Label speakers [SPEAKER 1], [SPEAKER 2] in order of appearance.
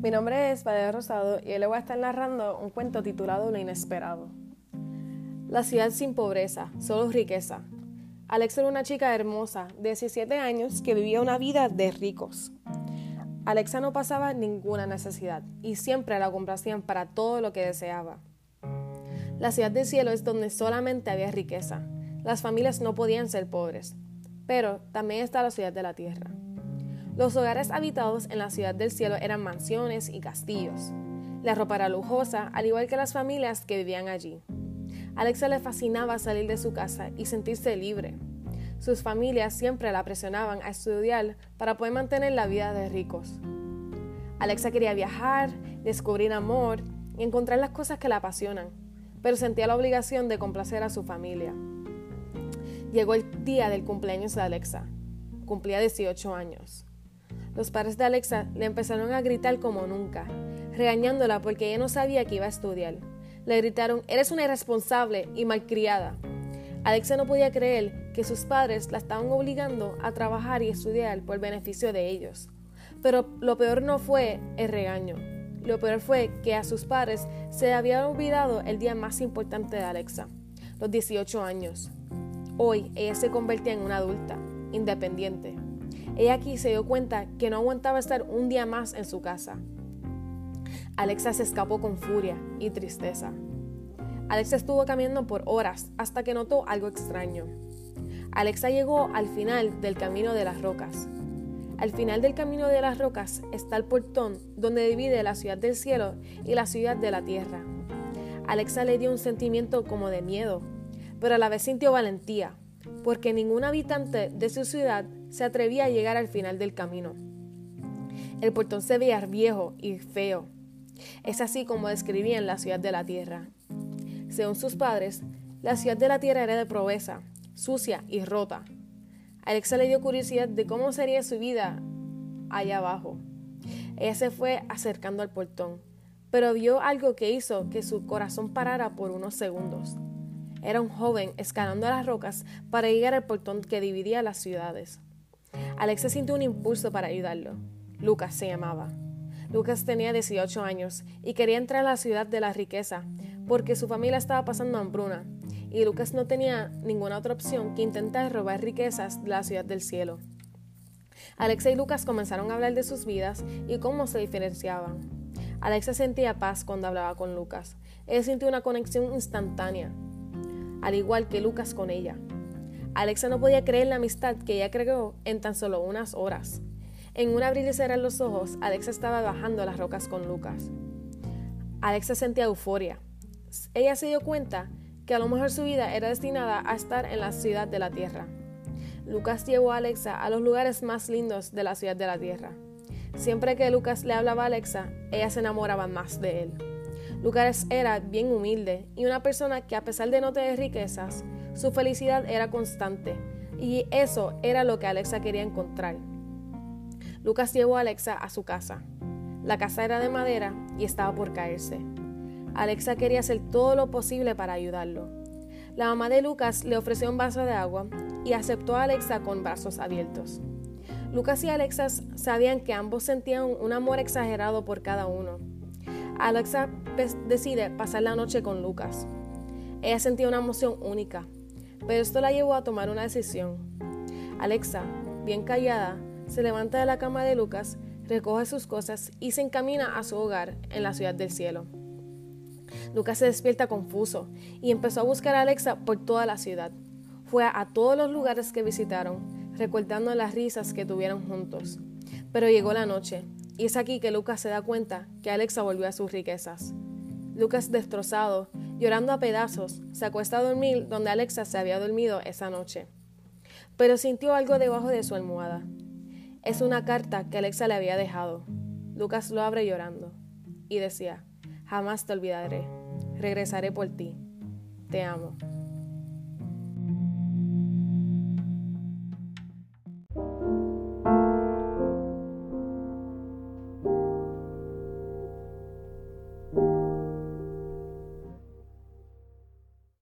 [SPEAKER 1] Mi nombre es Valeria Rosado y hoy le voy a estar narrando un cuento titulado Lo Inesperado. La ciudad sin pobreza, solo riqueza. Alexa era una chica hermosa, de 17 años, que vivía una vida de ricos. Alexa no pasaba ninguna necesidad y siempre la complacían para todo lo que deseaba. La ciudad del cielo es donde solamente había riqueza. Las familias no podían ser pobres, pero también está la ciudad de la tierra. Los hogares habitados en la ciudad del cielo eran mansiones y castillos. La ropa era lujosa, al igual que las familias que vivían allí. Alexa le fascinaba salir de su casa y sentirse libre. Sus familias siempre la presionaban a estudiar para poder mantener la vida de ricos. Alexa quería viajar, descubrir amor y encontrar las cosas que la apasionan, pero sentía la obligación de complacer a su familia. Llegó el día del cumpleaños de Alexa. Cumplía 18 años. Los padres de Alexa le empezaron a gritar como nunca, regañándola porque ella no sabía que iba a estudiar. Le gritaron, eres una irresponsable y malcriada. Alexa no podía creer que sus padres la estaban obligando a trabajar y estudiar por beneficio de ellos. Pero lo peor no fue el regaño. Lo peor fue que a sus padres se había olvidado el día más importante de Alexa, los 18 años. Hoy ella se convertía en una adulta, independiente. Ella aquí se dio cuenta que no aguantaba estar un día más en su casa. Alexa se escapó con furia y tristeza. Alexa estuvo caminando por horas hasta que notó algo extraño. Alexa llegó al final del camino de las rocas. Al final del camino de las rocas está el portón donde divide la ciudad del cielo y la ciudad de la tierra. Alexa le dio un sentimiento como de miedo, pero a la vez sintió valentía, porque ningún habitante de su ciudad se atrevía a llegar al final del camino. El portón se veía viejo y feo. Es así como describían la ciudad de la tierra. Según sus padres, la ciudad de la tierra era de proveza, sucia y rota. Alexa le dio curiosidad de cómo sería su vida allá abajo. Ella se fue acercando al portón, pero vio algo que hizo que su corazón parara por unos segundos. Era un joven escalando las rocas para llegar al portón que dividía las ciudades. Alexa sintió un impulso para ayudarlo. Lucas se llamaba. Lucas tenía 18 años y quería entrar a la ciudad de la riqueza porque su familia estaba pasando hambruna y Lucas no tenía ninguna otra opción que intentar robar riquezas de la ciudad del cielo. Alexa y Lucas comenzaron a hablar de sus vidas y cómo se diferenciaban. Alexa sentía paz cuando hablaba con Lucas. Él sintió una conexión instantánea al igual que Lucas con ella. Alexa no podía creer la amistad que ella creó en tan solo unas horas. En un abrir y cerrar los ojos, Alexa estaba bajando las rocas con Lucas. Alexa sentía euforia. Ella se dio cuenta que a lo mejor su vida era destinada a estar en la ciudad de la tierra. Lucas llevó a Alexa a los lugares más lindos de la ciudad de la tierra. Siempre que Lucas le hablaba a Alexa, ella se enamoraba más de él. Lucas era bien humilde y una persona que a pesar de no tener riquezas, su felicidad era constante y eso era lo que Alexa quería encontrar. Lucas llevó a Alexa a su casa. La casa era de madera y estaba por caerse. Alexa quería hacer todo lo posible para ayudarlo. La mamá de Lucas le ofreció un vaso de agua y aceptó a Alexa con brazos abiertos. Lucas y Alexa sabían que ambos sentían un amor exagerado por cada uno Alexa decide pasar la noche con Lucas. Ella sentía una emoción única, pero esto la llevó a tomar una decisión. Alexa, bien callada, se levanta de la cama de Lucas, recoge sus cosas y se encamina a su hogar en la ciudad del cielo. Lucas se despierta confuso y empezó a buscar a Alexa por toda la ciudad. Fue a todos los lugares que visitaron, recordando las risas que tuvieron juntos. Pero llegó la noche y es aquí que Lucas se da cuenta que Alexa volvió a sus riquezas. Lucas, destrozado, llorando a pedazos, se acuesta a dormir donde Alexa se había dormido esa noche. Pero sintió algo debajo de su almohada. Es una carta que Alexa le había dejado. Lucas lo abre llorando y decía, jamás te olvidaré, regresaré por ti, te amo.